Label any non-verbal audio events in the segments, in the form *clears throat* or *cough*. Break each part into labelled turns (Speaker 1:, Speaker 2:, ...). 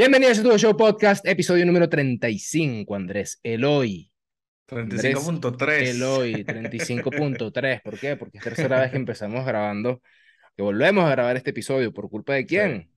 Speaker 1: Bienvenidos a tu show podcast, episodio número 35, Andrés Eloy.
Speaker 2: 35.3.
Speaker 1: Eloy, 35.3. ¿Por qué? Porque es tercera vez que empezamos grabando, que volvemos a grabar este episodio. ¿Por culpa de quién?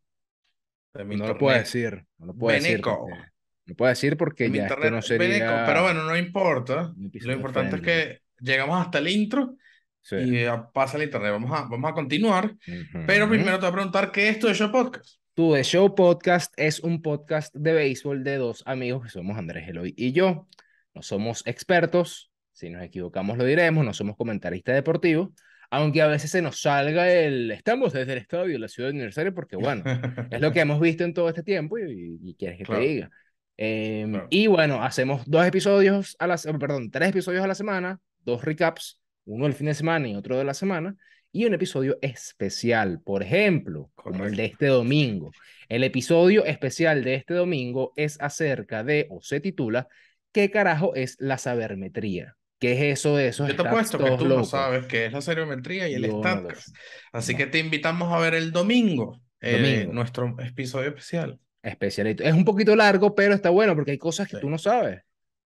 Speaker 2: De mi
Speaker 1: no lo puedo decir. No lo puedo decir.
Speaker 2: Beneco.
Speaker 1: porque- No puedo decir porque
Speaker 2: mi
Speaker 1: ya esto no sería...
Speaker 2: Beneco, Pero bueno, no importa. Lo importante
Speaker 1: friendly.
Speaker 2: es que llegamos hasta el intro
Speaker 1: Sí.
Speaker 2: y ya pasa el internet. Vamos a, vamos a continuar.
Speaker 1: Ujú.
Speaker 2: Pero primero te voy a preguntar qué es tu show podcast.
Speaker 1: Tu The Show Podcast es un podcast de béisbol de dos amigos que somos Andrés Eloy y yo. No somos expertos, si nos equivocamos lo diremos, no somos comentaristas deportivos, aunque a veces se nos salga el estamos desde el estadio de la ciudad universitaria porque bueno, es lo que hemos visto en todo este tiempo y, y quieres que
Speaker 2: Claro.
Speaker 1: te diga. Em,
Speaker 2: Claro.
Speaker 1: Y bueno, hacemos dos episodios a la, perdón, tres episodios a la semana, dos recaps, uno del fin de semana y otro de la semana, y un episodio especial, por ejemplo, como el
Speaker 2: Correcto.
Speaker 1: de este domingo. El episodio especial de este domingo es acerca de, o se titula, ¿qué carajo es la sabermetría? ¿Qué es eso de esos
Speaker 2: Yo te apuesto que tú no
Speaker 1: locos?
Speaker 2: sabes qué es la seriometría y el
Speaker 1: no
Speaker 2: StatCast.
Speaker 1: sé.
Speaker 2: Así
Speaker 1: No.
Speaker 2: que te invitamos a ver el domingo, eh,
Speaker 1: Domingo.
Speaker 2: nuestro episodio especial.
Speaker 1: Especialito. Es un poquito largo, pero está bueno porque hay cosas que
Speaker 2: Sí.
Speaker 1: tú no sabes.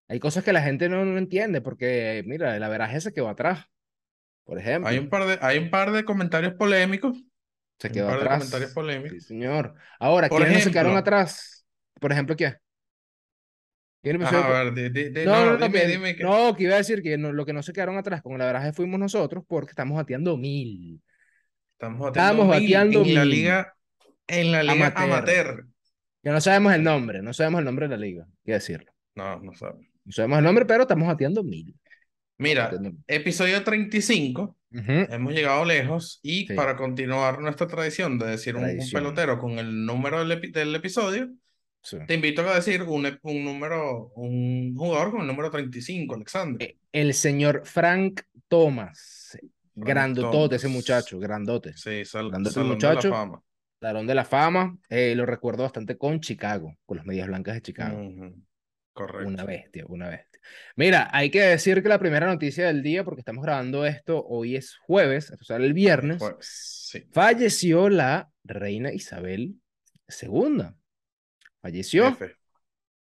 Speaker 1: Hay cosas que la gente no, no entiende porque, mira, el averaje se quedó atrás, por ejemplo.
Speaker 2: Hay un par de, hay un par de comentarios polémicos.
Speaker 1: Se
Speaker 2: un
Speaker 1: quedó
Speaker 2: par de
Speaker 1: atrás.
Speaker 2: comentarios polémicos.
Speaker 1: Sí, señor. Ahora,
Speaker 2: Por
Speaker 1: ¿quiénes no se quedaron
Speaker 2: ejemplo.
Speaker 1: atrás? Por ejemplo, ¿quién? ¿Quién empezó?
Speaker 2: A ver, di- di- di-
Speaker 1: No,
Speaker 2: no,
Speaker 1: no,
Speaker 2: dime,
Speaker 1: que,
Speaker 2: dime que-
Speaker 1: no, que iba a decir que no- lo que no se quedaron atrás con el averaje fuimos nosotros porque estamos bateando mil.
Speaker 2: Estamos bateando
Speaker 1: Estábamos
Speaker 2: mil
Speaker 1: bateando
Speaker 2: en la
Speaker 1: mil.
Speaker 2: liga, en la liga
Speaker 1: Amateur.
Speaker 2: amateur.
Speaker 1: Que no sabemos el nombre, no sabemos el nombre de la liga, hay que decirlo.
Speaker 2: No, no sabes.
Speaker 1: No sabemos el nombre, pero estamos bateando mil.
Speaker 2: Mira, episodio 35,
Speaker 1: Ujú.
Speaker 2: hemos llegado lejos y
Speaker 1: Sí.
Speaker 2: para continuar nuestra tradición de decir un, un
Speaker 1: Tradición.
Speaker 2: pelotero con el número del, epi- del episodio,
Speaker 1: Sí.
Speaker 2: te invito a decir un, un número, un jugador con el número 35, Alexander.
Speaker 1: Eh, El señor Frank Thomas. Grandotote ese
Speaker 2: Thomas.
Speaker 1: muchacho, grandote.
Speaker 2: Sí, sal,
Speaker 1: Grandote
Speaker 2: Salón
Speaker 1: muchacho.
Speaker 2: de la Fama.
Speaker 1: Talón de la fama. eh, lo recuerdo bastante con Chicago, con las medias blancas de Chicago.
Speaker 2: Ujú, Correcto.
Speaker 1: Una bestia, una bestia. Mira, hay que decir que la primera noticia del día, porque estamos grabando esto, hoy es jueves, esto sale el viernes,
Speaker 2: sí.
Speaker 1: falleció la reina Isabel II. Falleció.
Speaker 2: F.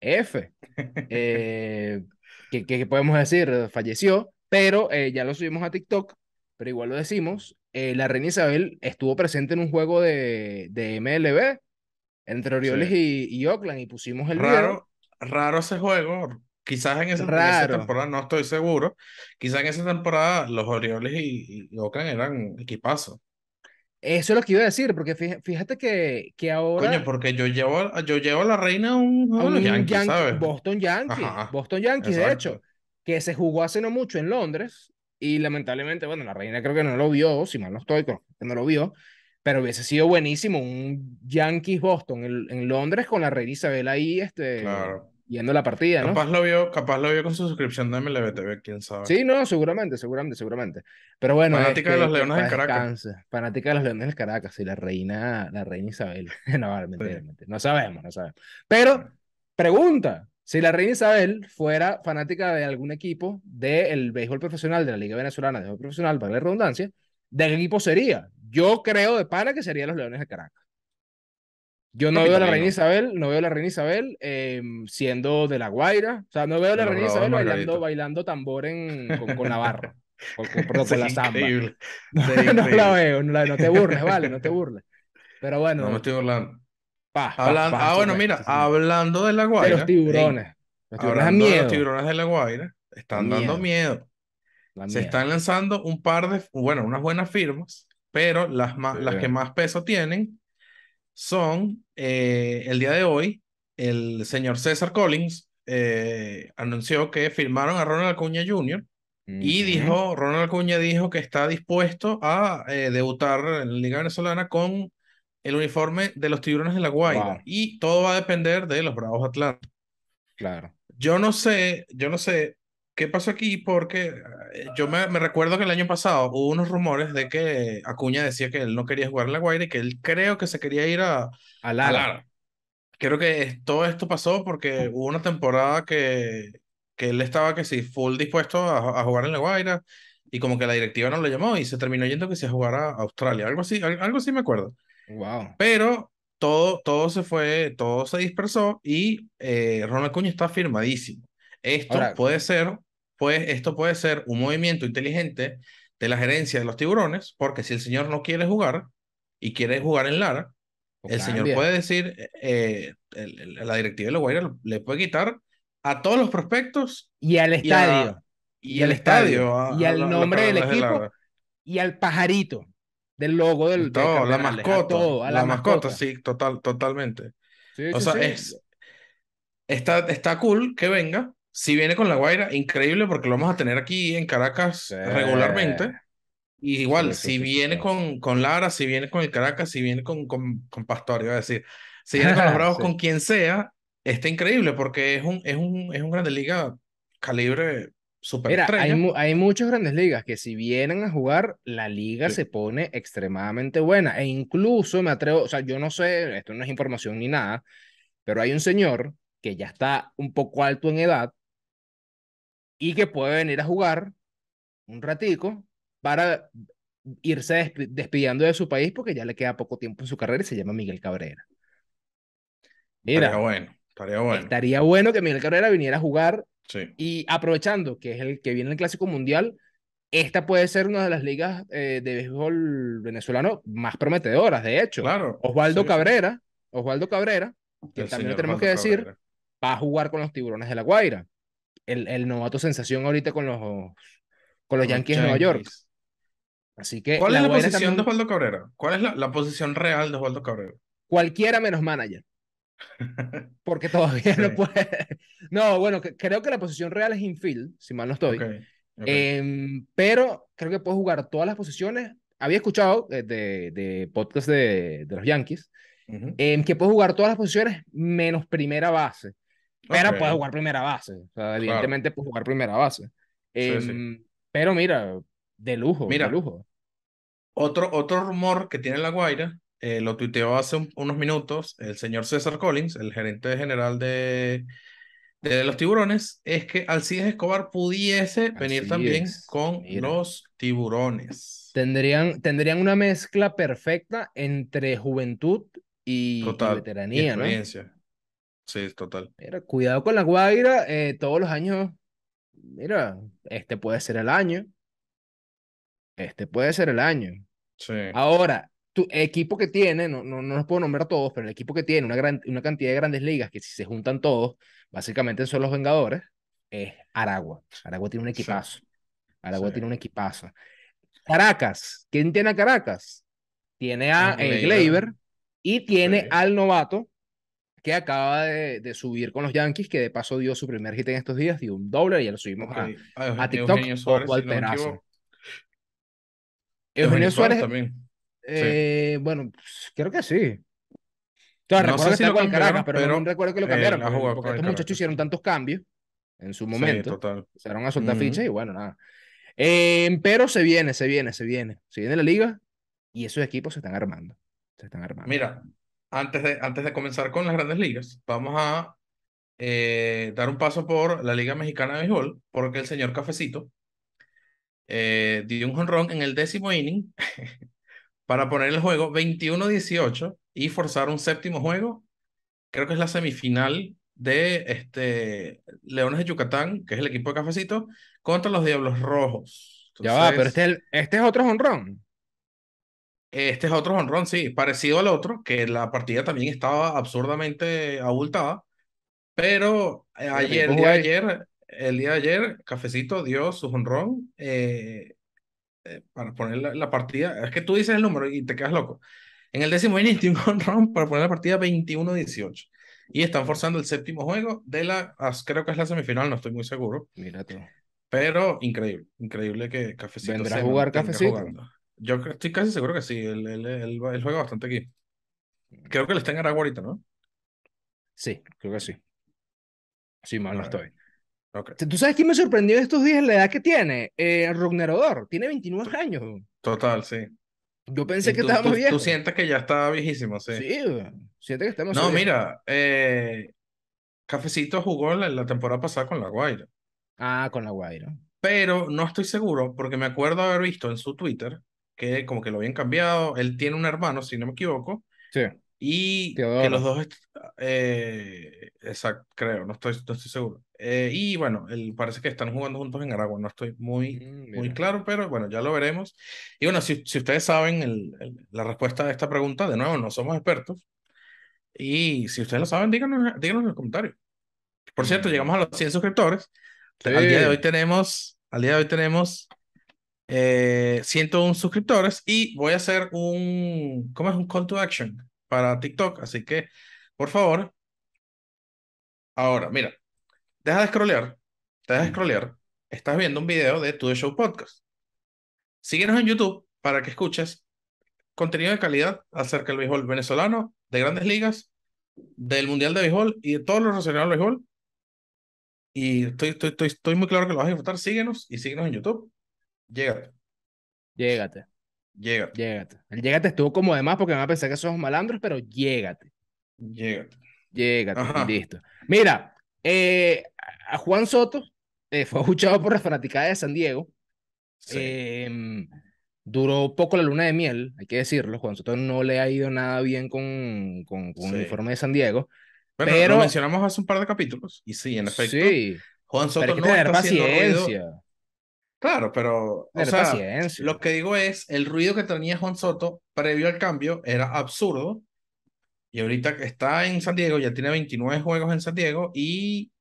Speaker 1: F. *laughs* Eh, ¿qué, qué- podemos decir? Falleció, pero eh, ya lo subimos a TikTok, pero igual lo decimos. eh, la reina Isabel estuvo presente en un juego de, de MLB entre Orioles y, y Oakland y pusimos el video.
Speaker 2: Raro, ese juego. Quizás en esa, en esa temporada, no estoy seguro. Quizás en esa temporada los Orioles y, y Oakland eran equipazos.
Speaker 1: Eso es lo que iba a decir, porque fíjate, que, que ahora
Speaker 2: Coño, porque yo llevo, yo llevo a la reina a un
Speaker 1: a
Speaker 2: de
Speaker 1: un
Speaker 2: Yankees,
Speaker 1: Yankee-
Speaker 2: ¿sabes?
Speaker 1: Boston Yankees,
Speaker 2: Ajá,
Speaker 1: Boston Yankees, de
Speaker 2: exacto.
Speaker 1: hecho, que se jugó hace no mucho en Londres y lamentablemente, bueno, la reina creo que no lo vio, si mal no estoy, creo que no lo vio, pero hubiese sido buenísimo un Yankees Boston en, en Londres con la reina Isabel ahí, este,
Speaker 2: Claro.
Speaker 1: viendo la partida, ¿no?
Speaker 2: Capaz lo vio, capaz lo vio con su suscripción de MLB TV, quién sabe.
Speaker 1: Sí, no, seguramente, seguramente, seguramente. Pero bueno,
Speaker 2: Fanática de
Speaker 1: este,
Speaker 2: los
Speaker 1: que
Speaker 2: Leones del Caracas.
Speaker 1: Fanática de los Leones del Caracas y la reina, la reina Isabel. *laughs* No,
Speaker 2: Sí.
Speaker 1: No sabemos, no sabemos. Pero, pregunta, si la reina Isabel fuera fanática de algún equipo del béisbol profesional, de la Liga Venezolana de Béisbol Profesional, para la redundancia, ¿de qué equipo sería? Yo creo de pana que sería los Leones del Caracas. Yo no veo a la reina. Isabel, no veo a la reina Isabel eh, siendo de La Guaira, o sea, no veo a la
Speaker 2: De
Speaker 1: reina Isabel bailando, bailando tambor en, con, con Navarro, con, con- *laughs* con
Speaker 2: Sería
Speaker 1: la samba. *laughs* No, no la veo, no, la- no te burles, vale, no te burles. Pero bueno,
Speaker 2: No me estoy burlando.
Speaker 1: pa, pa,
Speaker 2: Hablan-
Speaker 1: pa,
Speaker 2: ah, bueno,
Speaker 1: sí,
Speaker 2: mira,
Speaker 1: sí, sí.
Speaker 2: hablando de la
Speaker 1: de
Speaker 2: Guaira.
Speaker 1: los tiburones.
Speaker 2: ey,
Speaker 1: Los tiburones
Speaker 2: hablando de
Speaker 1: miedo.
Speaker 2: los tiburones de la Guaira, están dando miedo.
Speaker 1: dan
Speaker 2: Se
Speaker 1: miedo.
Speaker 2: están lanzando un par de, bueno, unas buenas firmas, pero las, más, las que más peso tienen son, eh, el día de hoy, el señor César Collins eh, anunció que firmaron a Ronald Acuña Jr. y dijo, Ronald Acuña dijo que está dispuesto a eh, debutar en la Liga Venezolana con el uniforme de los Tiburones de la Guaira
Speaker 1: Wow.
Speaker 2: y todo va a depender de los Bravos Atlanta.
Speaker 1: Claro.
Speaker 2: Yo no sé, yo no sé qué pasó aquí porque eh, yo me, me recuerdo que el año pasado hubo unos rumores de que Acuña decía que él no quería jugar en La Guaira y que él creo que se quería ir a,
Speaker 1: A
Speaker 2: a
Speaker 1: Lara.
Speaker 2: Lara. Creo que todo esto pasó porque hubo una temporada que, que él estaba que sí, full dispuesto a, a jugar en La Guaira y como que la directiva no lo llamó y se terminó yendo que se a jugar a Australia, algo así, al- algo así me acuerdo.
Speaker 1: Wow.
Speaker 2: Pero todo, todo se fue, todo se dispersó y eh, Ronald Acuña está firmadísimo. Esto
Speaker 1: Ahora,
Speaker 2: puede ser, pues, esto puede ser un movimiento inteligente de la gerencia de los tiburones, porque si el señor no quiere jugar y quiere jugar en Lara, el señor puede decir, eh, el- el- la directiva de la Guaira le puede quitar a todos los prospectos
Speaker 1: Y al estadio,
Speaker 2: y al
Speaker 1: estadio, y al
Speaker 2: los
Speaker 1: nombre del equipo, y al pajarito del logo del, de
Speaker 2: Todo, la
Speaker 1: a
Speaker 2: mascota,
Speaker 1: todo, a
Speaker 2: la,
Speaker 1: la
Speaker 2: mascota,
Speaker 1: mascota.
Speaker 2: sí, total, totalmente.
Speaker 1: Sí,
Speaker 2: O
Speaker 1: sí,
Speaker 2: sea,
Speaker 1: sí.
Speaker 2: es, está, está cool que venga. Si viene con La Guaira, increíble porque lo vamos a tener aquí en Caracas
Speaker 1: Sí.
Speaker 2: regularmente. Y igual,
Speaker 1: Sí, sí,
Speaker 2: si viene con, con Lara, si viene con el Caracas, si viene con, con, con Pastor, iba a decir, si viene con los *laughs* Bravos, con quien sea, está increíble porque es un, es un, es un Grande Liga calibre super
Speaker 1: Mira, hay, mu- hay muchas grandes ligas que si vienen a jugar, la liga
Speaker 2: Sí.
Speaker 1: se pone extremadamente buena. E incluso me atrevo, o sea, yo no sé, esto no es información ni nada, pero hay un señor que ya está un poco alto en edad y que puede venir a jugar un ratico para irse despi- despidiendo de su país porque ya le queda poco tiempo en su carrera y se llama Miguel Cabrera.
Speaker 2: Estaría
Speaker 1: Mira,
Speaker 2: bueno, estaría bueno.
Speaker 1: estaría bueno que Miguel Cabrera viniera a jugar
Speaker 2: Sí,
Speaker 1: y aprovechando que es el que viene el Clásico Mundial, esta puede ser una de las ligas eh, de béisbol venezolano más prometedoras, de hecho.
Speaker 2: claro.
Speaker 1: Osvaldo
Speaker 2: sí.
Speaker 1: Cabrera, Osvaldo Cabrera, que
Speaker 2: El
Speaker 1: también lo tenemos que decir,
Speaker 2: Cabrera.
Speaker 1: va a jugar con los Tiburones de la Guaira. El, el novato sensación ahorita con los, con los Yankees de Nueva York. Así que
Speaker 2: ¿Cuál
Speaker 1: la
Speaker 2: es la posición de
Speaker 1: también,
Speaker 2: Osvaldo Cabrera? ¿Cuál es la, la posición real de Osvaldo Cabrera?
Speaker 1: cualquiera menos manager, *laughs* porque todavía no puede. No, bueno, que- creo que la posición real es infield, si mal no estoy. Em, pero creo que puede jugar todas las posiciones. Había escuchado eh, de, de podcast de, de los Yankees em, que puede jugar todas las posiciones menos primera base. Pero puede jugar primera base. O sea, evidentemente puede jugar primera base.
Speaker 2: Sí, sí.
Speaker 1: Em, Pero mira, de lujo,
Speaker 2: Mira,
Speaker 1: de lujo.
Speaker 2: Otro, otro rumor que tiene La Guaira, eh, lo tuiteó hace un- unos minutos el señor César Collins, el gerente general de, de los tiburones, es que Alcides Escobar pudiese venir también con
Speaker 1: mira.
Speaker 2: los tiburones.
Speaker 1: Tendrían, tendrían una mezcla perfecta entre juventud y, y
Speaker 2: Total. Y
Speaker 1: veteranía, ¿no?
Speaker 2: Sí, total.
Speaker 1: Mira, cuidado con la Guaira, eh, todos los años, mira, este puede ser el año, este puede ser el año.
Speaker 2: Sí.
Speaker 1: Ahora, tu equipo que tiene, no, no, no los puedo nombrar todos, pero el equipo que tiene una, gran, una cantidad de grandes ligas, que si se juntan todos, básicamente son los Vengadores, es Aragua. Aragua tiene un
Speaker 2: Sí.
Speaker 1: equipazo. Aragua
Speaker 2: Sí.
Speaker 1: tiene un equipazo. Caracas, ¿quién tiene a Caracas? Tiene a eh.
Speaker 2: Gleyber
Speaker 1: y tiene
Speaker 2: Sí.
Speaker 1: al novato que acaba de, de subir con los Yankees, que de paso dio su primer hit en estos días, dio un doble y ya lo subimos
Speaker 2: Ok.
Speaker 1: a, a
Speaker 2: Eugenio
Speaker 1: TikTok,
Speaker 2: Suárez,
Speaker 1: Ojo al
Speaker 2: si no equivoco.
Speaker 1: Eugenio Suárez,
Speaker 2: también.
Speaker 1: eh, bueno, pues, creo que sí. O sea,
Speaker 2: No
Speaker 1: recuerdo que
Speaker 2: si
Speaker 1: está con Caracas,
Speaker 2: cambiaron,
Speaker 1: pero, no
Speaker 2: pero,
Speaker 1: recuerdo que lo
Speaker 2: eh,
Speaker 1: cambiaron,
Speaker 2: ha
Speaker 1: porque, porque estos muchachos
Speaker 2: Caracas.
Speaker 1: hicieron tantos cambios en su
Speaker 2: Sí,
Speaker 1: momento,
Speaker 2: total.
Speaker 1: empezaron a soltar
Speaker 2: Ujú.
Speaker 1: fichas y bueno, nada. Eh, pero se viene, se viene, se viene. Se viene la liga y esos equipos se están armando. Se están armando.
Speaker 2: Mira, antes de, antes de comenzar con las grandes ligas, vamos a eh, dar un paso por la Liga Mexicana de Béisbol, porque el señor Cafecito eh, dio un jonrón en el décimo inning *laughs* para poner el juego 21-18 y forzar un séptimo juego. Creo que es la semifinal de este, Leones de Yucatán, que es el equipo de Cafecito, contra los Diablos Rojos.
Speaker 1: ya va, pero este es, el- este es otro jonrón.
Speaker 2: Este es otro jonrón, sí, parecido al otro, que la partida también estaba absurdamente abultada, pero eh, ayer, el día de ayer, el día de ayer, Cafecito dio su jonrón eh, eh, para poner la, la partida. Es que tú dices el número y te quedas loco. En el décimo inning un jonrón para poner la partida 21-18. Y están forzando el séptimo juego de la, creo que es la semifinal, no estoy muy seguro,
Speaker 1: Mira tú.
Speaker 2: pero increíble, increíble que Cafecito
Speaker 1: ¿Vendrá a jugar Cafecito?
Speaker 2: jugando. Yo estoy casi seguro que sí, él, él, él, él juega bastante aquí. Creo que él está en Aragua ahorita, ¿no?
Speaker 1: Sí, creo que sí. Sí, mal no estoy.
Speaker 2: Ok.
Speaker 1: ¿Tú sabes quién me sorprendió estos días la edad que tiene? Eh, Rugner Odor. Tiene 29 años.
Speaker 2: Total, sí.
Speaker 1: Yo pensé que
Speaker 2: tú,
Speaker 1: estaba
Speaker 2: tú, sientes que ya está viejísimo, sí.
Speaker 1: Sí, güey. siente que estamos
Speaker 2: No, mira, eh, Cafecito jugó la, la temporada pasada con La Guaira,
Speaker 1: Ah, con la Guaira.
Speaker 2: pero no estoy seguro porque me acuerdo haber visto en su Twitter que como que lo habían cambiado. Él tiene un hermano, si no me equivoco,
Speaker 1: Sí.
Speaker 2: y que
Speaker 1: Teodoro.
Speaker 2: los dos, eh, exacto, creo, no estoy, no estoy seguro. Eh, y bueno, el, parece que están jugando juntos en Aragua, no estoy muy,
Speaker 1: Mm,
Speaker 2: muy claro, pero bueno, ya lo veremos. Y bueno, si, si ustedes saben el- el- la respuesta a esta pregunta, de nuevo, no somos expertos. Y si ustedes lo saben, díganos, díganos en los comentarios. Por cierto,
Speaker 1: Mm.
Speaker 2: llegamos a los 100 suscriptores. Al día de hoy
Speaker 1: Sí.
Speaker 2: tenemos, al día de hoy tenemos eh, 101 suscriptores y voy a hacer un, ¿cómo es? Un call to action para TikTok. Así que, por favor, ahora, mira, deja de scrollear, deja de scrollear. Estás viendo un video de To The Show Podcast. Síguenos en YouTube para que escuches contenido de calidad acerca del béisbol venezolano, de grandes ligas, del Mundial de Béisbol y de todo lo relacionado al béisbol. Y estoy, estoy, estoy, estoy muy claro que lo vas a disfrutar. Síguenos y síguenos en YouTube. Llégate,
Speaker 1: Llégate,
Speaker 2: llégate,
Speaker 1: llégate. El llégate estuvo como de más porque me va a pensar que somos malandros, pero llégate,
Speaker 2: llégate.
Speaker 1: llégate,
Speaker 2: Ajá.
Speaker 1: listo. Mira, eh, a Juan Soto eh, fue *laughs* escuchado por la fanaticada de San Diego.
Speaker 2: Sí.
Speaker 1: Em, duró poco la luna de miel, hay que decirlo. Juan Soto no le ha ido nada bien con, con, con el uniforme de San Diego.
Speaker 2: Bueno,
Speaker 1: pero-
Speaker 2: lo mencionamos hace un par de capítulos. Y sí, en efecto,
Speaker 1: Sí,
Speaker 2: Juan
Speaker 1: pero
Speaker 2: Soto
Speaker 1: hay que
Speaker 2: no
Speaker 1: tener
Speaker 2: está ruido. Claro, pero, o sea,
Speaker 1: paciencia.
Speaker 2: lo que digo es, el ruido que tenía Juan Soto previo al cambio era absurdo. Y ahorita que está en San Diego, ya tiene 29 juegos en San Diego y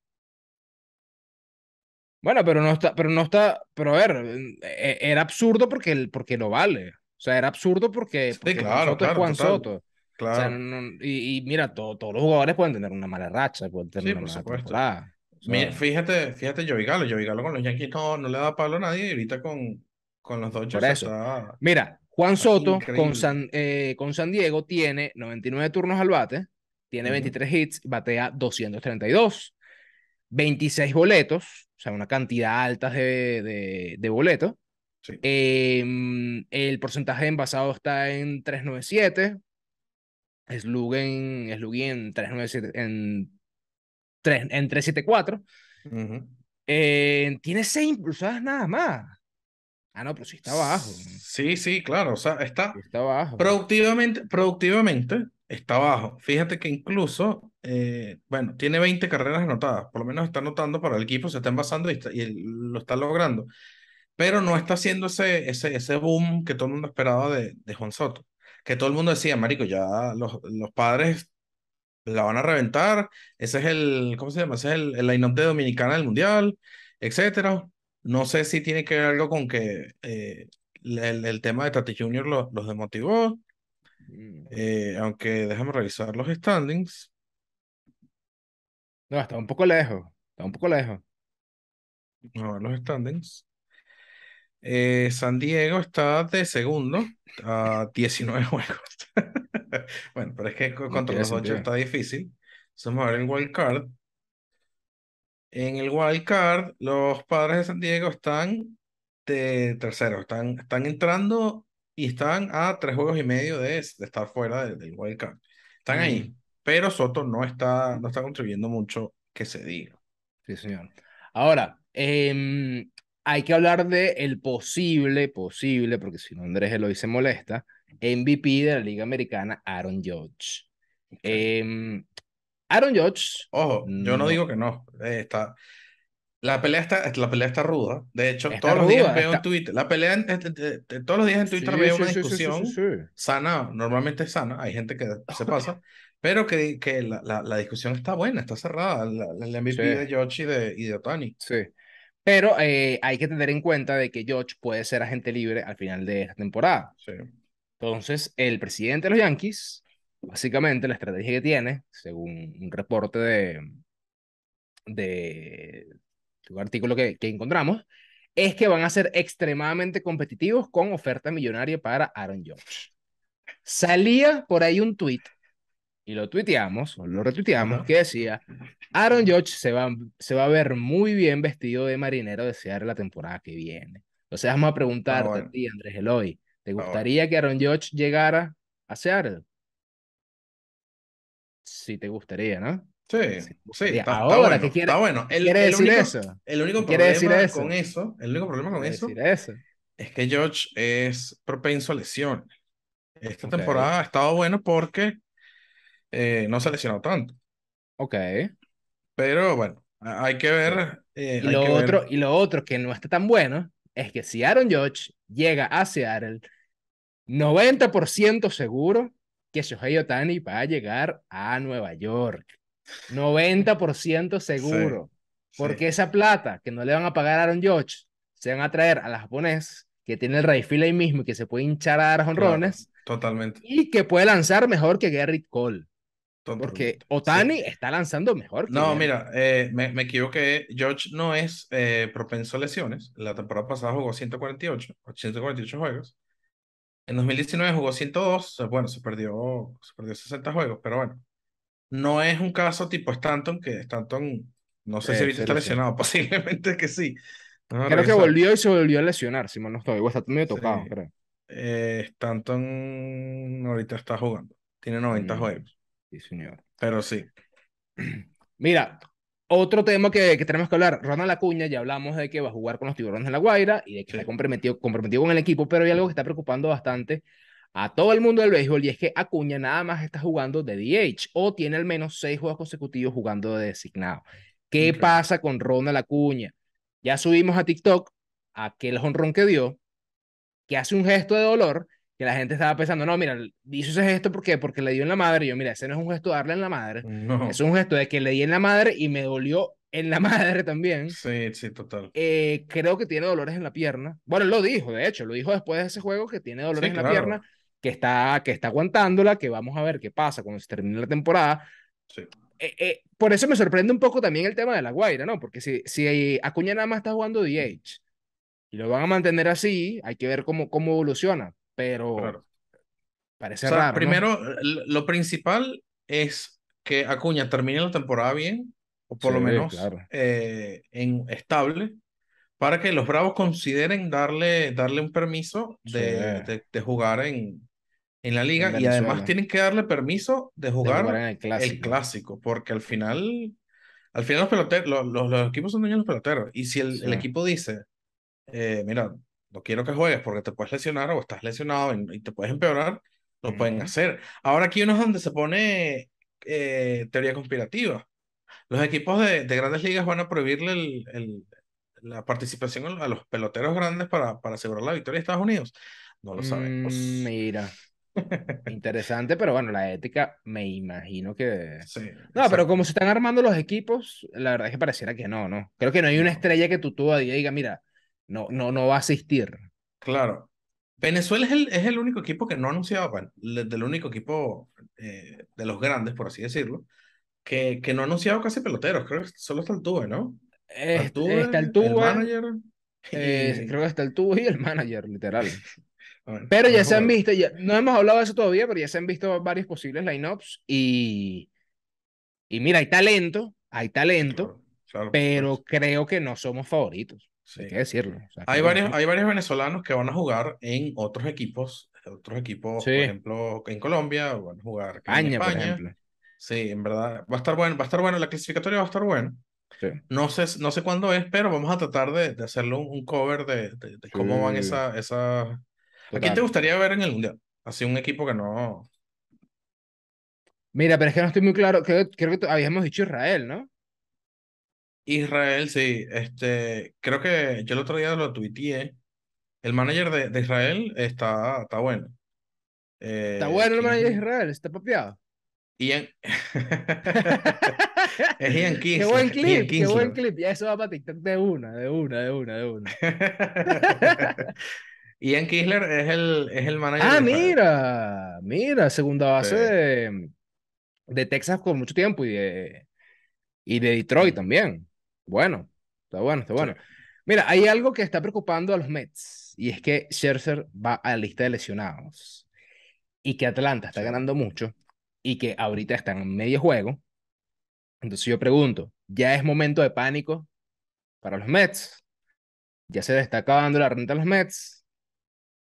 Speaker 1: Bueno, pero no está, pero no está, pero a ver, eh, era absurdo porque, el- porque lo vale. O sea, era absurdo porque,
Speaker 2: Sí,
Speaker 1: porque Juan
Speaker 2: claro,
Speaker 1: Soto es
Speaker 2: claro,
Speaker 1: Juan
Speaker 2: total.
Speaker 1: Soto. O sea,
Speaker 2: claro.
Speaker 1: no- y, y mira, to- todos los jugadores pueden tener una mala racha, pueden tener
Speaker 2: Sí,
Speaker 1: una mala temporada.
Speaker 2: Mira, fíjate, fíjate Joey Galo, Joey Galo con los Yankees no, no le da palo a nadie y ahorita con, con los Dodgers
Speaker 1: Por eso.
Speaker 2: está...
Speaker 1: Mira, Juan Soto
Speaker 2: increíble.
Speaker 1: con San, eh, con San Diego tiene 99 turnos al bate, tiene
Speaker 2: Ujú.
Speaker 1: 23 hits, batea 232, 26 boletos, o sea, una cantidad alta de, de, de boletos.
Speaker 2: Sí.
Speaker 1: Em, el porcentaje de envasado está en 397. Slugen, Slugen en 397, en, 3, en 374.
Speaker 2: Ujú.
Speaker 1: Eh, tiene 6 impulsadas nada más. Ah, no, pero sí está abajo.
Speaker 2: Sí, sí, claro, o sea, está...
Speaker 1: Sí está abajo.
Speaker 2: Productivamente, productivamente está abajo. Fíjate que incluso, eh, bueno, tiene 20 carreras anotadas, por lo menos está anotando para el equipo, se está envasando y, está- y lo está logrando, pero no está haciendo ese, ese, ese boom que todo el mundo esperaba de, de Juan Soto, que todo el mundo decía, Marico, ya los, los padres la van a reventar, ese es el, ¿cómo se llama? Ese es el, el line-up de Dominicana del Mundial, etcétera. No sé si tiene que ver algo con que eh, el, el tema de Tati Junior los, los desmotivó.
Speaker 1: Mm.
Speaker 2: Eh, aunque déjame revisar los standings.
Speaker 1: No, está un poco lejos. Está un poco lejos.
Speaker 2: A ver los standings. Eh, San Diego está de segundo a 19 *laughs* juegos. *laughs* Bueno, pero es que
Speaker 1: No
Speaker 2: contra los
Speaker 1: sentido.
Speaker 2: está difícil. Vamos a ver el wild card. En el wild card, los padres de San Diego están de tercero. Están, están entrando y están a tres juegos y medio de, de estar fuera del, del wild card. Están ahí.
Speaker 1: Mm.
Speaker 2: Pero Soto no está, no está contribuyendo mucho que se diga.
Speaker 1: Sí, señor. Ahora, em, hay que hablar de el posible, posible, porque si no Andrés Eloy se molesta, MVP de la Liga Americana, Aaron Judge. Em, Aaron Judge,
Speaker 2: Ojo, yo no digo que no. eh, está, la pelea está, la pelea está ruda. De hecho, todos los días veo en
Speaker 1: está-
Speaker 2: Twitter. La pelea, en- en- en- en- todos los días en Twitter
Speaker 1: Sí,
Speaker 2: veo
Speaker 1: sí,
Speaker 2: una
Speaker 1: sí,
Speaker 2: discusión sana, normalmente sana. Hay gente que se pasa, pero que, que la, la, la discusión está buena, está cerrada. La, la- MVP de Yoshi y de, y de Otani.
Speaker 1: Sí. Pero eh, hay que tener en cuenta de que Judge puede ser agente libre al final de esta temporada.
Speaker 2: Sí.
Speaker 1: Entonces, el presidente de los Yankees, básicamente la estrategia que tiene, según un reporte de, de, de un artículo que, que encontramos, es que van a ser extremadamente competitivos con oferta millonaria para Aaron Judge. Salía por ahí un tweet, y lo tuiteamos, o lo retuiteamos, que decía, Aaron Judge se va, se va a ver muy bien vestido de marinero de Seattle la temporada que viene. Entonces vamos a preguntarte
Speaker 2: bueno.
Speaker 1: a ti, Andrés Eloy, ¿te gustaría que Aaron Judge llegara a Seattle? Sí, te gustaría, ¿no?
Speaker 2: Sí,
Speaker 1: Sí,
Speaker 2: está, está
Speaker 1: Ahora,
Speaker 2: bueno.
Speaker 1: ¿qué quiere-
Speaker 2: está bueno. El,
Speaker 1: quiere
Speaker 2: el
Speaker 1: decir
Speaker 2: único,
Speaker 1: eso?
Speaker 2: el único
Speaker 1: ¿Qué quiere decir
Speaker 2: problema
Speaker 1: eso?
Speaker 2: con eso, el único problema con eso es que George es propenso a lesiones. Esta temporada ha estado bueno porque eh, no se ha lesionado tanto.
Speaker 1: Ok.
Speaker 2: Pero bueno, hay que ver. eh,
Speaker 1: Y lo,
Speaker 2: ver.
Speaker 1: otro, y lo otro que no está tan bueno es que si Aaron Judge llega a Seattle, 90% seguro que Shohei Otani va a llegar a Nueva York. 90% seguro.
Speaker 2: Sí,
Speaker 1: Porque
Speaker 2: sí,
Speaker 1: esa plata que no le van a pagar a Aaron Judge, se van a traer a las japonés que tiene el Rayfield ahí mismo y que se puede hinchar a dar
Speaker 2: claro,
Speaker 1: jonrones
Speaker 2: totalmente.
Speaker 1: y que puede lanzar mejor que Garrett Cole. Porque. Otani
Speaker 2: Sí.
Speaker 1: está lanzando mejor que
Speaker 2: No,
Speaker 1: Garrett.
Speaker 2: mira, eh, me, me equivoqué. George no es eh, propenso a lesiones. La temporada pasada jugó 148, 148 juegos. En 2019 jugó 102. Bueno, se perdió, se perdió 60 juegos, pero bueno. No es un caso tipo Stanton, que Stanton, no sé si
Speaker 1: Eh,
Speaker 2: ahorita
Speaker 1: se
Speaker 2: está lesionado, *laughs* posiblemente que sí. A
Speaker 1: Creo que volvió y se volvió a lesionar, si mal no estoy. O está medio
Speaker 2: Sí.
Speaker 1: tocado, creo.
Speaker 2: Eh, Stanton ahorita está jugando. Tiene 90
Speaker 1: Mm,
Speaker 2: juegos,
Speaker 1: sí, señor.
Speaker 2: pero sí. *clears throat*
Speaker 1: Mira, otro tema que, que tenemos que hablar. Ronald Acuña, ya hablamos de que va a jugar con los tiburones de La Guaira y de que
Speaker 2: Sí.
Speaker 1: está comprometido, comprometido con el equipo, pero hay algo que está preocupando bastante a todo el mundo del béisbol y es que Acuña nada más está jugando de DH o tiene al menos seis juegos consecutivos jugando de designado. ¿Qué
Speaker 2: Ok.
Speaker 1: pasa con Ronald Acuña? Ya subimos a TikTok aquel honrón que dio, que hace un gesto de dolor, que la gente estaba pensando, no, mira, hizo ese gesto ¿por qué? porque le dio en la madre. Y yo, mira, ese no es un gesto de darle en la madre,
Speaker 2: No.
Speaker 1: es un gesto de que le di en la madre y me dolió en la *laughs* madre también.
Speaker 2: Sí, sí, total.
Speaker 1: Eh, creo que tiene dolores en la pierna. Bueno, él lo dijo, de hecho, lo dijo después de ese juego que tiene dolores
Speaker 2: Sí,
Speaker 1: en la
Speaker 2: claro.
Speaker 1: pierna, que está, que está aguantándola, que vamos a ver qué pasa cuando se termine la temporada.
Speaker 2: Sí.
Speaker 1: Eh, eh, por eso me sorprende un poco también el tema de la Guaira, ¿no? Porque si, si Acuña nada más está jugando DH y lo van a mantener así, hay que ver cómo, cómo evoluciona. Pero
Speaker 2: Claro.
Speaker 1: parece
Speaker 2: O sea,
Speaker 1: raro. ¿no?
Speaker 2: primero, l- lo principal es que Acuña termine la temporada bien, o por lo
Speaker 1: Sí,
Speaker 2: menos
Speaker 1: claro.
Speaker 2: eh, en, estable, para que los Bravos consideren darle, darle un permiso de,
Speaker 1: Sí.
Speaker 2: de, de jugar en, en la liga y
Speaker 1: Venezuela.
Speaker 2: además tienen que darle permiso de
Speaker 1: de
Speaker 2: jugar,
Speaker 1: jugar en el
Speaker 2: el
Speaker 1: clásico.
Speaker 2: clásico, porque al final, al final los peloteros, los, los, los equipos son dueños de los peloteros, y si el, el
Speaker 1: Sí.
Speaker 2: equipo dice, eh, mira, no quiero que juegues porque te puedes lesionar o estás lesionado y, te puedes empeorar, lo pueden
Speaker 1: Ujú.
Speaker 2: hacer. Ahora aquí uno es donde se pone eh, teoría conspirativa. Los equipos de, de grandes ligas van a prohibirle el, el- la participación a los peloteros grandes para, para asegurar la victoria de Estados Unidos. No lo sabemos.
Speaker 1: Mm, mira, *laughs* interesante, pero bueno, la ética me imagino que...
Speaker 2: Sí,
Speaker 1: No, pero como se están armando los equipos, la verdad es que pareciera que no, ¿no? Creo que no hay una estrella que tú todavía diga, mira, no, no, no va a asistir.
Speaker 2: Claro. Venezuela es el, es el único equipo que no ha le- del único equipo eh, de los grandes, por así decirlo, que, que no ha anunciado casi peloteros. Creo que solo está el Tuve, ¿no? Altuve,
Speaker 1: está el
Speaker 2: el
Speaker 1: Tuve,
Speaker 2: manager.
Speaker 1: eh,
Speaker 2: y-
Speaker 1: creo que está el tubo y el manager, literal. *laughs* Pero ya se han visto, ya, no hemos hablado de eso todavía, pero ya se han visto varios posibles lineups y, y mira, hay talento, hay talento,
Speaker 2: Claro, claro, por
Speaker 1: pero creo que no somos favoritos,
Speaker 2: Sí.
Speaker 1: hay que decirlo. o sea,
Speaker 2: Hay
Speaker 1: que
Speaker 2: varios, hay varios venezolanos que van a jugar en otros equipos, otros equipos, por aquí en Colombia, van a jugar en
Speaker 1: España, por ejemplo.
Speaker 2: Sí, en verdad, va a estar bueno, va a estar bueno, la clasificatoria va a estar buena.
Speaker 1: Sí.
Speaker 2: No sé, no sé cuándo es, pero vamos a tratar de, de hacerle un, un cover de, de, de cómo van
Speaker 1: Sí.
Speaker 2: esa, esa... ¿A quién te gustaría ver en el Mundial? Así un equipo que no...
Speaker 1: Mira, pero es que no estoy muy claro, creo, creo que habíamos dicho Israel, ¿no?
Speaker 2: Israel, sí, este, creo que yo el otro día lo tuiteé. El manager de, de Israel está, está bueno.
Speaker 1: Está
Speaker 2: Eh,
Speaker 1: bueno el
Speaker 2: ¿quién es
Speaker 1: manager de
Speaker 2: el-
Speaker 1: Israel, está papeado.
Speaker 2: Ian... *laughs* *laughs* Es Ian
Speaker 1: Qué
Speaker 2: Kinsler,
Speaker 1: buen
Speaker 2: Ian
Speaker 1: clip, qué buen clip. Ya eso va para TikTok de una, de una, de una, de una. *laughs*
Speaker 2: Ian Kinsler es el, es el manager
Speaker 1: Ah, mira, mira, segunda base
Speaker 2: Sí.
Speaker 1: de, de Texas por mucho tiempo y de, y de Detroit también. Bueno, está bueno, está
Speaker 2: Sí.
Speaker 1: bueno. Mira, hay algo que está preocupando a los Mets y es que Scherzer va a la lista de lesionados y que Atlanta está ganando mucho y que ahorita están en medio juego. Entonces yo pregunto, ¿ya es momento de pánico para los Mets? ¿Ya se está acabando la renta de los Mets?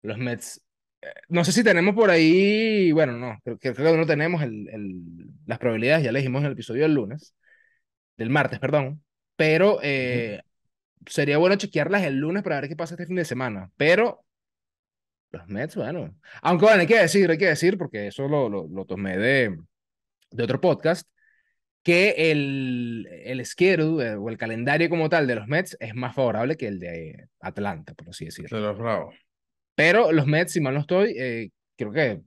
Speaker 1: Los Mets, eh, no sé si tenemos por ahí, bueno, no, creo, creo que no tenemos el, el- las probabilidades, ya le dijimos en el episodio del lunes, del martes, perdón, pero eh, sería bueno chequearlas el lunes para ver qué pasa este fin de semana, pero los Mets, bueno, aunque bueno, hay que decir, hay que decir, porque eso lo, lo, lo tomé de, de otro podcast, que el, el schedule eh, o el calendario como tal de los Mets es más favorable que el de Atlanta, por así decirlo.
Speaker 2: De los Bravos.
Speaker 1: Pero los Mets, si mal no estoy, eh, creo que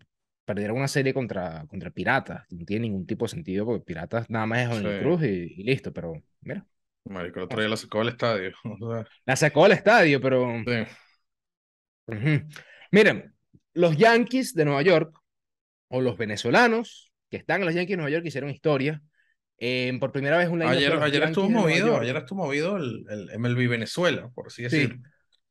Speaker 1: perdieron una serie contra, contra Piratas. No tiene ningún tipo de sentido porque Piratas nada más es en
Speaker 2: Sí.
Speaker 1: Cruz y, y listo, pero mira.
Speaker 2: Marico, el otro día la sacó del estadio. *laughs* O sea,
Speaker 1: La sacó al estadio, pero...
Speaker 2: sí.
Speaker 1: Ujú. Miren, los Yankees de Nueva York, o los venezolanos que están en los Yankees de Nueva York, hicieron historia. Eh, por primera vez un
Speaker 2: Ayer, ayer estuvo movido, ayer estuvo movido el, el MLB Venezuela, por así
Speaker 1: Sí.
Speaker 2: decirlo.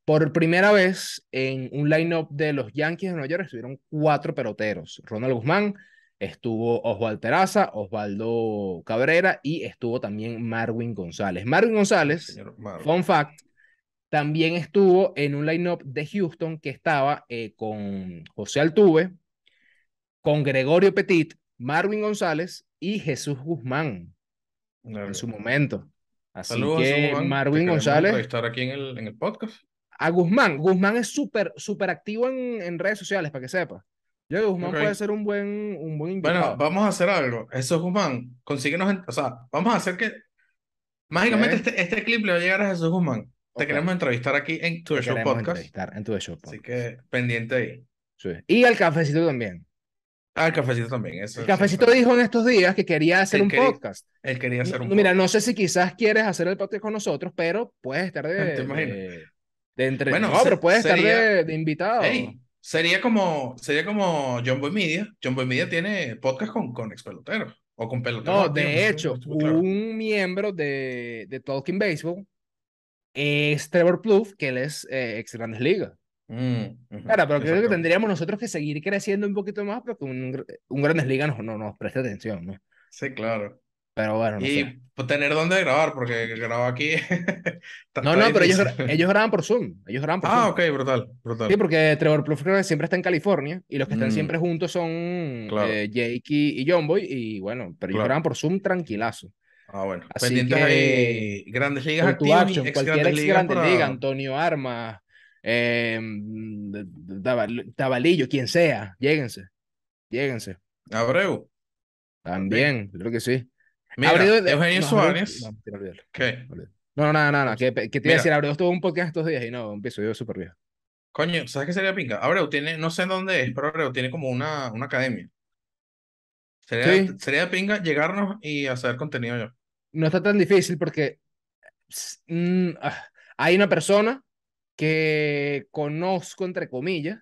Speaker 1: Por primera vez en un line-up de los Yankees de Nueva York estuvieron cuatro peloteros. Ronald Guzmán, estuvo Osvaldo Teraza, Osvaldo Cabrera y estuvo también Marwin González. Marwin González, fun fact, también estuvo en un line-up de Houston que estaba eh, con José Altuve, con Gregorio Petit, Marwin González y Jesús Guzmán en su momento. Así
Speaker 2: Saludos a
Speaker 1: que
Speaker 2: Guzmán,
Speaker 1: Marwin González
Speaker 2: entrevistar aquí en el, en el podcast.
Speaker 1: a Guzmán. Guzmán es súper, súper activo en, en redes sociales, para que sepa. Yo creo que Guzmán
Speaker 2: Ok.
Speaker 1: puede ser un buen, un buen
Speaker 2: Bueno,
Speaker 1: invitado.
Speaker 2: vamos a hacer algo. Jesús Guzmán, consíguenos, en- o sea, vamos a hacer que mágicamente este, este clip le va a llegar a Jesús Guzmán. Te queremos entrevistar aquí en Tu Show Podcast.
Speaker 1: entrevistar en tu show
Speaker 2: Así
Speaker 1: podcast.
Speaker 2: que pendiente ahí.
Speaker 1: Sí. Y al cafecito también.
Speaker 2: Ah, el cafecito también. Eso
Speaker 1: El cafecito
Speaker 2: siempre-
Speaker 1: dijo en estos días que quería hacer
Speaker 2: Él
Speaker 1: un
Speaker 2: quería-
Speaker 1: podcast.
Speaker 2: Él quería hacer
Speaker 1: No,
Speaker 2: un
Speaker 1: mira,
Speaker 2: podcast.
Speaker 1: no sé si quizás quieres hacer el podcast con nosotros, pero puedes estar *laughs* de,
Speaker 2: ¿Te imaginas?
Speaker 1: de, de entre...
Speaker 2: Bueno,
Speaker 1: no,
Speaker 2: se-
Speaker 1: pero puedes estar
Speaker 2: sería-
Speaker 1: de, de invitado.
Speaker 2: Ey, sería como, sería como John Boy Media. John Boy Media tiene podcast con, con ex peloteros. O con peloteros.
Speaker 1: No, de hecho,
Speaker 2: claro.
Speaker 1: un miembro de, de Talking Baseball es Trevor Plouffe, que él es eh, ex Grandes Ligas.
Speaker 2: Mm, ujú,
Speaker 1: Claro, pero creo que tendríamos nosotros que seguir creciendo un poquito más porque un, un Grandes Ligas no, no nos presta atención, ¿no?
Speaker 2: Sí, claro.
Speaker 1: Pero bueno, no
Speaker 2: y
Speaker 1: sé.
Speaker 2: pues, tener dónde grabar, porque grabar aquí. *laughs* está-
Speaker 1: No,
Speaker 2: está
Speaker 1: no, pero ellos, ellos graban por Zoom. Ellos graban por
Speaker 2: Ah,
Speaker 1: Zoom.
Speaker 2: ok, brutal, brutal.
Speaker 1: Sí, porque Trevor Plouffe siempre está en California y los que están
Speaker 2: Mm.
Speaker 1: siempre juntos son
Speaker 2: Claro.
Speaker 1: eh, Jake y, y John Boy y bueno, pero ellos
Speaker 2: Claro.
Speaker 1: graban por Zoom tranquilazo.
Speaker 2: Ah, bueno.
Speaker 1: Así
Speaker 2: Pendientes
Speaker 1: que-
Speaker 2: ahí. Grandes ligas activas y
Speaker 1: action,
Speaker 2: ex
Speaker 1: cualquier
Speaker 2: grandes
Speaker 1: ex
Speaker 2: ligas para-
Speaker 1: liga, Antonio Armas, eh, Tabal- Tabalillo, quien sea, lléguense, lléguense.
Speaker 2: Abreu.
Speaker 1: También, creo que sí.
Speaker 2: Mira,
Speaker 1: Abreu-
Speaker 2: Eugenio
Speaker 1: no,
Speaker 2: Suárez.
Speaker 1: No.
Speaker 2: ¿Qué?
Speaker 1: No, no, no, que, que te iba a decir, Abreu estuvo un podcast estos días y no, un episodio súper viejo.
Speaker 2: Coño, ¿sabes qué sería pinga? Abreu tiene, no sé dónde es, pero Abreu tiene como una, una academia. Sería,
Speaker 1: Sí.
Speaker 2: sería de pinga llegarnos y hacer contenido yo.
Speaker 1: No está tan difícil porque mm, ah, hay una persona que conozco, entre comillas,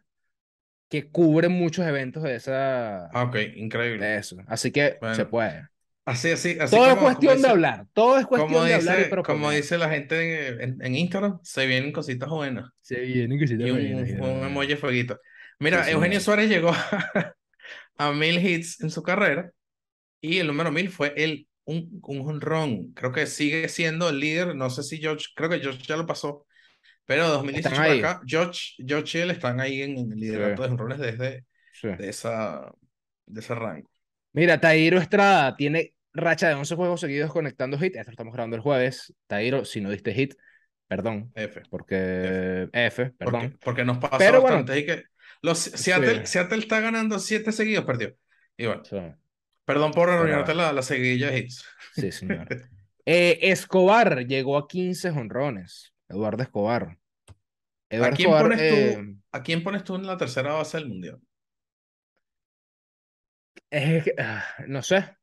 Speaker 1: que cubre muchos eventos de esa,
Speaker 2: Ah, ok, increíble.
Speaker 1: de eso. Así que
Speaker 2: Bueno,
Speaker 1: se puede.
Speaker 2: Así, así, así
Speaker 1: Todo es
Speaker 2: como-
Speaker 1: cuestión
Speaker 2: como
Speaker 1: de
Speaker 2: dice-
Speaker 1: hablar. Todo es cuestión de hablar y
Speaker 2: dice, como dice la gente en, en- en Instagram, se vienen cositas buenas.
Speaker 1: Se viene que se te
Speaker 2: Y un,
Speaker 1: viene,
Speaker 2: un, un emoji fueguito. Mira,
Speaker 1: Sí,
Speaker 2: Eugenio
Speaker 1: señor.
Speaker 2: Suárez llegó a, *laughs* a mil hits en su carrera y el número mil fue el, un, un jonrón. Creo que sigue siendo el líder. No sé si George, creo que George ya lo pasó, pero de 2018
Speaker 1: Están
Speaker 2: para acá, George, George y él están ahí en, en el liderato de jonrones desde
Speaker 1: Sí.
Speaker 2: de esa, de ese rango.
Speaker 1: Mira, Tairo Estrada tiene racha de 11 juegos seguidos conectando hit. Esto lo estamos grabando el jueves. Tairo, si no diste hit, perdón,
Speaker 2: F.
Speaker 1: porque F, perdón.
Speaker 2: porque nos
Speaker 1: Pero bueno.
Speaker 2: bastante. y que los, Seattle, Seattle está ganando siete seguidos, perdió. Y bueno,
Speaker 1: Sí,
Speaker 2: perdón por arruinarte la, la seguidilla de hits.
Speaker 1: sí, señor. *laughs* Eh, Escobar llegó a 15 jonrones. Eduardo Escobar. Eduardo
Speaker 2: quién
Speaker 1: Escobar,
Speaker 2: pones tú?
Speaker 1: eh,
Speaker 2: ¿A quién pones tú en la tercera base del mundial?
Speaker 1: es que, ah, no sé,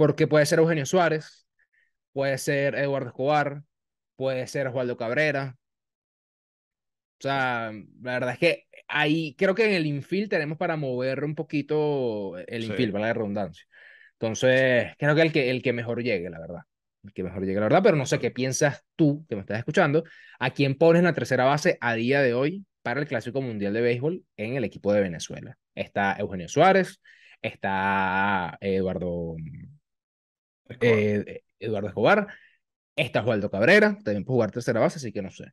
Speaker 1: porque puede ser Eugenio Suárez, puede ser Eduardo Escobar, puede ser Osvaldo Cabrera. O sea, la verdad es que ahí creo que en el infield tenemos para mover un poquito el
Speaker 2: Sí.
Speaker 1: infield, para la redundancia. Entonces, creo que el que, el que mejor llegue, la verdad. El que mejor llegue, la verdad, pero no sé qué piensas tú, que me estás escuchando, a quién pones en la tercera base a día de hoy para el Clásico Mundial de Béisbol en el equipo de Venezuela. Está Eugenio Suárez, está Eduardo,
Speaker 2: Escobar.
Speaker 1: eh, Eduardo Escobar, está Osvaldo Cabrera, también puede jugar tercera base, así que no sé.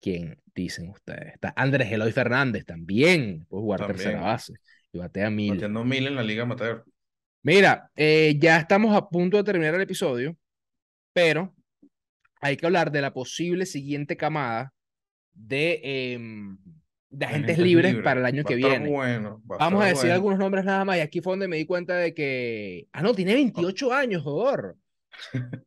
Speaker 1: ¿Quién dicen ustedes? Está Andrés Eloy Fernández, también puede jugar
Speaker 2: También.
Speaker 1: tercera base y batea mil.
Speaker 2: Batiendo mil en la Liga Amateur.
Speaker 1: Mira, eh, ya estamos a punto de terminar el episodio, pero hay que hablar de la posible siguiente camada de, em, de agentes libres
Speaker 2: libres.
Speaker 1: para el año
Speaker 2: Va
Speaker 1: que viene.
Speaker 2: bueno, va a
Speaker 1: Vamos a decir
Speaker 2: bueno.
Speaker 1: algunos nombres nada más. Y aquí fue donde me di cuenta de que. Ah, no, tiene 28 años, Odor. *laughs*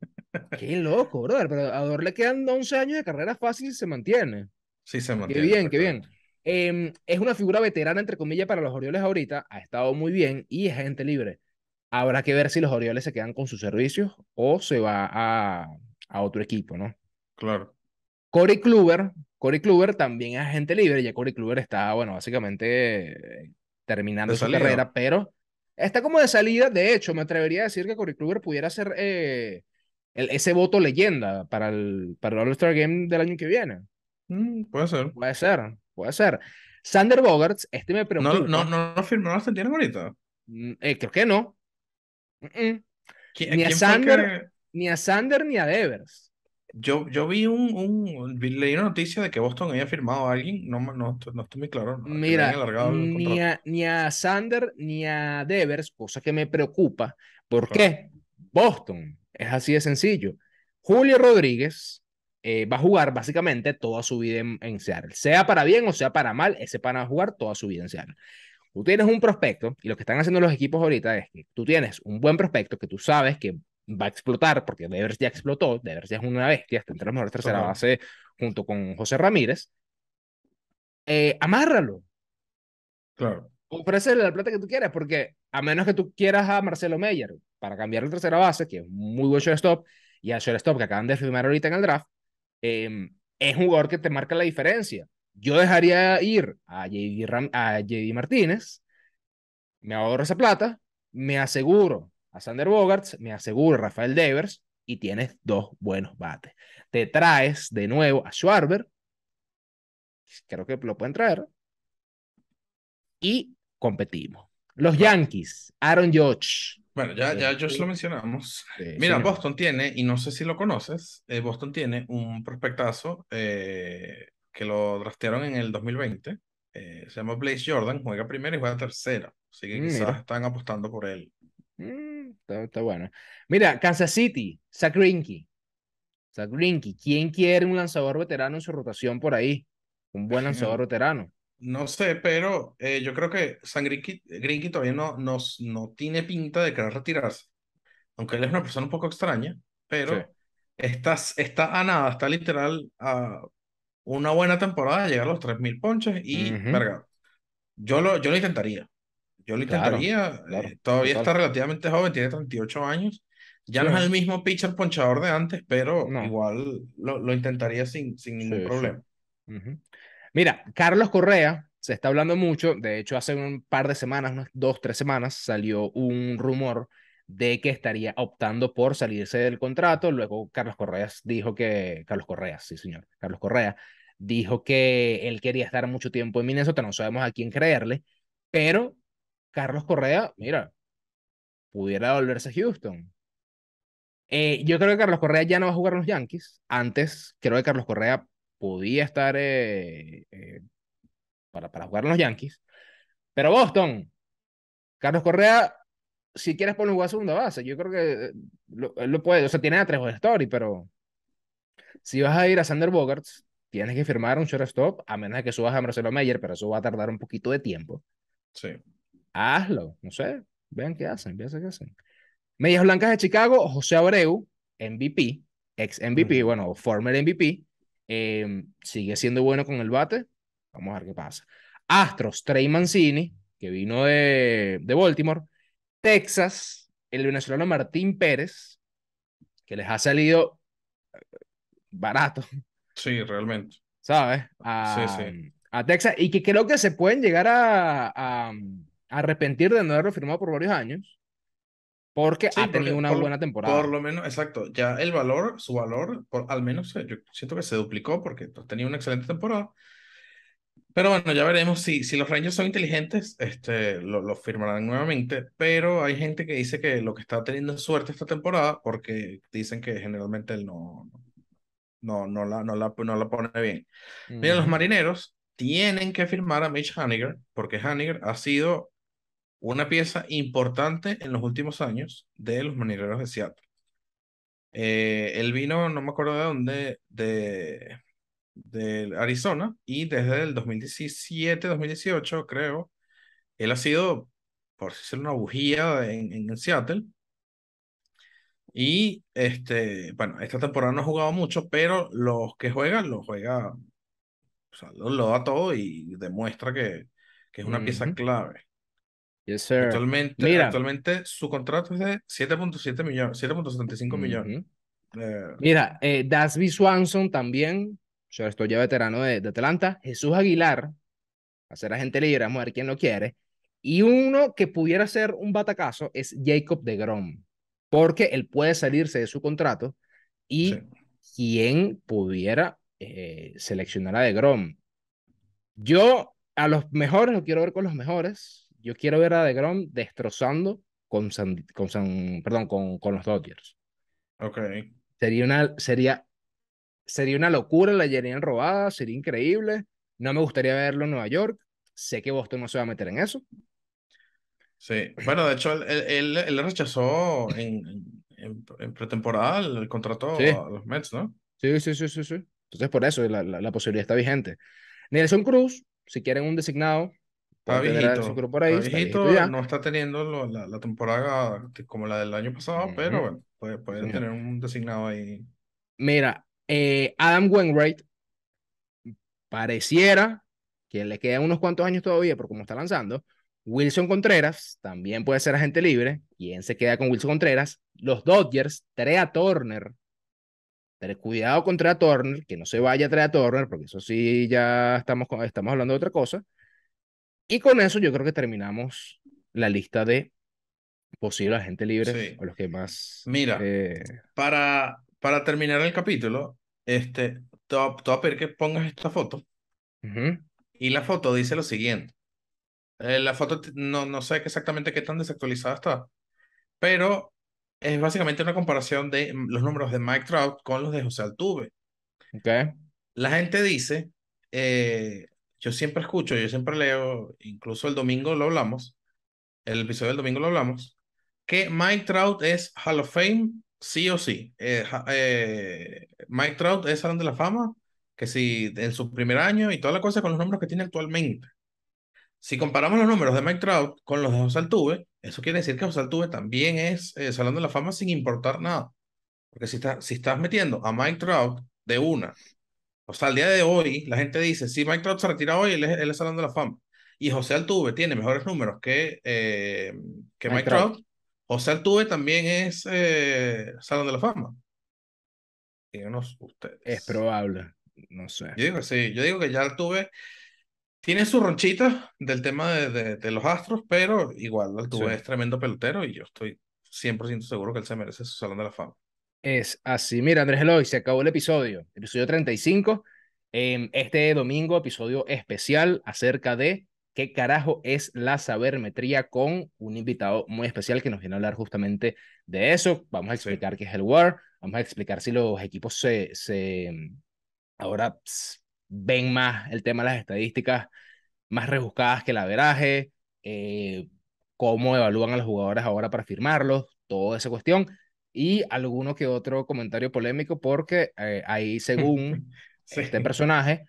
Speaker 1: Qué loco, brother. Pero a Odor le quedan 11 años de carrera fácil y se mantiene.
Speaker 2: Sí, se
Speaker 1: Qué
Speaker 2: mantiene.
Speaker 1: bien, qué bien. Em, es una figura veterana, entre comillas, para los Orioles ahorita. Ha estado muy bien y es agente libre. Habrá que ver si los Orioles se quedan con sus servicios o se va a, a otro equipo, ¿no?
Speaker 2: Claro.
Speaker 1: Corey Kluber, Corey Kluber también es agente libre. Ya Corey Kluber está, bueno, básicamente terminando
Speaker 2: De
Speaker 1: su
Speaker 2: salida.
Speaker 1: carrera, pero está como de salida. De hecho, me atrevería a decir que Corey Kluber pudiera ser eh, el- ese voto leyenda para el, para el All-Star Game del año que viene.
Speaker 2: Mm, puede ser.
Speaker 1: Puede ser, puede ser. Sander Bogarts, este me preocupa.
Speaker 2: No, no, no, no, firm- no las tienen ahorita.
Speaker 1: Mm, eh, creo que no. Mm, mm.
Speaker 2: ¿Qui-
Speaker 1: Ni a
Speaker 2: ¿Quién fue el
Speaker 1: Sander.
Speaker 2: que-
Speaker 1: Ni a Sander ni a Devers.
Speaker 2: Yo, yo vi un, un, leí una noticia de que Boston había firmado a alguien, no, no, no estoy muy claro,
Speaker 1: Mira, ni a, ni a Sander ni a Devers, cosa que me preocupa. ¿Por
Speaker 2: Claro.
Speaker 1: qué? Boston, es así de sencillo. Julio Rodríguez eh, va a jugar básicamente toda su vida en, en Seattle. Sea para bien o sea para mal, ese pana va a jugar toda su vida en Seattle. Tú tienes un prospecto y lo que están haciendo los equipos ahorita es que tú tienes un buen prospecto que tú sabes que va a explotar porque Devers ya explotó, Devers ya es una bestia, está entre los mejores tercera base junto con José Ramírez. Eh, amárralo,
Speaker 2: Claro,
Speaker 1: ofrécele la plata que tú quieras, porque a menos que tú quieras a Marcelo Meyer para cambiar la tercera base, que es muy buen shortstop, y al shortstop que acaban de firmar ahorita en el draft, eh, es un jugador que te marca la diferencia. Yo dejaría ir a JD, Ram- a JD Martínez, me ahorro esa plata, me aseguro a Sander Bogarts, me aseguro Rafael Devers, y tienes dos buenos bates. Te traes de nuevo a Schwarber, creo que lo pueden traer, y competimos. Los. Yankees, Aaron Judge.
Speaker 2: bueno, ya, ya Josh lo mencionamos.
Speaker 1: Sí,
Speaker 2: Mira. Boston tiene, y no sé si lo conoces, eh, Boston tiene un prospectazo eh, que lo draftearon en el 2020. eh, se llama Blaze Jordan, juega primera y juega tercera. Así que
Speaker 1: Mm,
Speaker 2: quizás
Speaker 1: mira.
Speaker 2: están apostando por él.
Speaker 1: Mm, está, está bueno. Mira, Kansas City. Zach Greinke. ¿Quién quiere un lanzador veterano en su rotación por ahí? Un buen lanzador *laughs* veterano.
Speaker 2: No sé, pero eh, yo creo que Greinke todavía no, no, no tiene pinta de querer retirarse. Aunque él es una persona un poco extraña, pero
Speaker 1: Sí.
Speaker 2: está, está a nada, está literal a una buena temporada llegar a los 3.000 ponches y, verga, yo lo, yo lo intentaría. Yo lo intentaría.
Speaker 1: claro,
Speaker 2: eh, todavía está relativamente joven, tiene 38 años. Ya no es el mismo pitcher ponchador de antes, pero
Speaker 1: No.
Speaker 2: igual lo, lo intentaría sin, sin ningún
Speaker 1: Sí, sí.
Speaker 2: problema.
Speaker 1: Mira, Carlos Correa, se está hablando mucho, de hecho hace un par de semanas, unas dos, tres semanas, salió un rumor de que estaría optando por salirse del contrato, luego Carlos Correa dijo que, Carlos Correa, sí señor, Carlos Correa dijo que él quería estar mucho tiempo en Minnesota, no sabemos a quién creerle, pero Carlos Correa, mira, pudiera volverse a Houston. Eh, yo creo que Carlos Correa ya no va a jugar los Yankees. Antes, creo que Carlos Correa podía estar eh, eh, para, para jugar en los Yankees. Pero Boston, Carlos Correa, si quieres ponerlo jugar a segunda base, yo creo que lo, lo puede. O sea, tiene a tres Story, pero si vas a ir a Sander Bogarts, tienes que firmar un shortstop, a menos de que subas a Marcelo Meyer, pero eso va a tardar un poquito de tiempo.
Speaker 2: Sí.
Speaker 1: Hazlo, no sé, vean qué hacen, vean qué hacen. Medias Blancas de Chicago, José Abreu, MVP, ex MVP, bueno, former MVP, eh, sigue siendo bueno con el bate. Vamos a ver qué pasa. Astros, Trey Mancini, que vino de, de Baltimore. Texas, el venezolano Martín Pérez, que les ha salido eh, barato,
Speaker 2: Sí, realmente.
Speaker 1: ¿sabes? A,
Speaker 2: Sí, sí.
Speaker 1: a Texas, y que creo que se pueden llegar a arrepentir de no haberlo firmado por varios años, porque
Speaker 2: Sí,
Speaker 1: ha
Speaker 2: porque
Speaker 1: tenido una
Speaker 2: por
Speaker 1: buena temporada.
Speaker 2: Por lo menos, exacto. Ya el valor, su valor, por, al menos eh, yo siento que se duplicó porque pues, tenía una excelente temporada. Pero bueno, ya veremos si, si los Rangers son inteligentes, este, lo, lo firmarán nuevamente. Pero hay gente que dice que lo que está teniendo es suerte esta temporada porque dicen que generalmente él no, no, no, la, no, la, no la pone bien. Mira, los marineros tienen que firmar a Mitch Haniger porque Haniger ha sido una pieza importante en los últimos años de los marineros de Seattle. Eh, él vino, no me acuerdo de dónde, de, de Arizona y desde el 2017, 2018, creo, él ha sido, por decirlo, una bujía en, en Seattle. Y este, bueno, esta temporada no ha jugado mucho, pero los que juegan, lo juega, o sea, lo, lo da todo y demuestra que, que es una pieza clave.
Speaker 1: Yes, sir.
Speaker 2: Actualmente,
Speaker 1: Mira,
Speaker 2: actualmente su contrato es de 7.7 millones, 7.75 millones.
Speaker 1: ujú.
Speaker 2: Eh,
Speaker 1: Mira, eh, Dasby Swanson también, yo estoy ya veterano de, de Atlanta, Jesús Aguilar, a ser agente libre, vamos a ver quién lo quiere. Y uno que pudiera ser un batacazo es Jacob de Grom, porque él puede salirse de su contrato
Speaker 2: sí.
Speaker 1: y quién pudiera eh, seleccionar a de Grom. Yo a los mejores lo quiero ver con los mejores. Yo quiero ver a de Grom destrozando con, San, con, San, perdón, con, con los Dodgers.
Speaker 2: Ok.
Speaker 1: Sería una, sería, sería una locura, la llenarían robada, sería increíble. No me gustaría verlo en Nueva York. Sé que Boston no se va a meter en eso.
Speaker 2: Sí. Bueno, de hecho, él, él, él rechazó en, en, en, pretemporada el contrato
Speaker 1: Sí,
Speaker 2: a los Mets, ¿no?
Speaker 1: sí, sí, sí, sí. sí. Entonces, por eso la, la, la posibilidad está vigente. Nelson Cruz, si quieren un designado,
Speaker 2: Está viejito.
Speaker 1: Cruz por ahí,
Speaker 2: Está
Speaker 1: está viejito
Speaker 2: viejito,
Speaker 1: ya.
Speaker 2: no está teniendo lo- la, la temporada como la del año pasado, pero
Speaker 1: Ujú,
Speaker 2: bueno, puede,
Speaker 1: señor.
Speaker 2: tener un designado ahí.
Speaker 1: Mira, eh, Adam Wainwright pareciera que le quedan unos cuantos años todavía por cómo está lanzando. Wilson Contreras también puede ser agente libre. ¿Quién se queda con Wilson Contreras? Los Dodgers, Trea Turner. Pero cuidado con Trea Turner, que no se vaya Trea Turner, porque eso sí ya estamos, estamos hablando de otra cosa. Y con eso yo creo que terminamos la lista de posibles agentes libres
Speaker 2: Sí.
Speaker 1: o los que más...
Speaker 2: Mira,
Speaker 1: Eh,
Speaker 2: para, para terminar el capítulo, este, te voy a- pedir que pongas esta foto.
Speaker 1: ujú,
Speaker 2: Y la foto dice lo siguiente. Eh, la foto no, no sé exactamente qué tan desactualizada está, pero es básicamente una comparación de mm, los números de Mike Trout con los de José Altuve.
Speaker 1: ok,
Speaker 2: La gente dice, eh, yo siempre escucho, yo siempre leo, incluso el domingo lo hablamos, el episodio del domingo lo hablamos, que Mike Trout es Hall of Fame sí o sí. Eh, eh, Mike Trout es Salón de la Fama, que si en su primer año y toda la cosa con los números que tiene actualmente. Si comparamos los números de Mike Trout con los de José Altuve, eso quiere decir que José Altuve también es eh, Salón de la Fama sin importar nada. Porque si, está- si estás metiendo a Mike Trout de una, o sea, al día de hoy, la gente dice, si Mike Trout se retira hoy, él es, él es Salón de la Fama. Y José Altuve tiene mejores números que, eh, que
Speaker 1: Mike
Speaker 2: Mike
Speaker 1: Trout.
Speaker 2: Trout. José Altuve también es eh, Salón de la Fama. Díganos ustedes.
Speaker 1: es probable, no sé.
Speaker 2: Yo digo sí, yo digo que ya Altuve tiene su ronchita del tema de, de, de los Astros, pero igual Altuve
Speaker 1: Sí.
Speaker 2: es tremendo pelotero y yo estoy 100% seguro que él se merece su Salón de la Fama.
Speaker 1: Es así. Mira, Andrés Eloy, se acabó el episodio, episodio 35. Em, este domingo, episodio especial acerca de qué carajo es la sabermetría con un invitado muy especial que nos viene a hablar justamente de eso. Vamos a explicar qué es el WAR, vamos a explicar si los equipos se, se ahora ps, ven más el tema de las estadísticas más rebuscadas que el averaje, eh, cómo evalúan a los jugadores ahora para firmarlos, toda esa cuestión, y alguno que otro comentario polémico, porque eh, ahí, *laughs* según
Speaker 2: Sí.
Speaker 1: este personaje,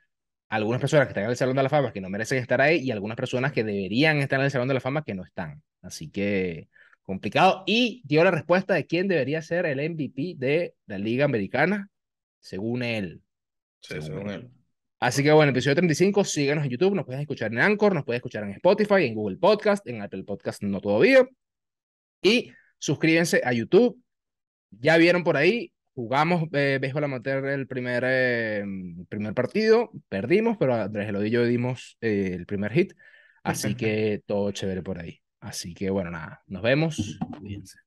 Speaker 1: algunas personas que están en el Salón de la Fama que no merecen estar ahí, y algunas personas que deberían estar en el Salón de la Fama que no están. Así que complicado. Y dio la respuesta de quién debería ser el MVP de la Liga Americana, según él.
Speaker 2: Sí, según él.
Speaker 1: Así que bueno, episodio 35, síganos en YouTube, nos puedes escuchar en Anchor, nos puedes escuchar en Spotify, en Google Podcast, en Apple Podcast no todavía. Y suscríbanse a YouTube. Ya vieron por ahí, jugamos eh, Béisbol Amateur el primer, eh, primer partido, perdimos, pero Andrés Eloy y yo dimos eh, el primer hit. Así que todo chévere por ahí. Así que bueno, nada, nos vemos. Cuídense.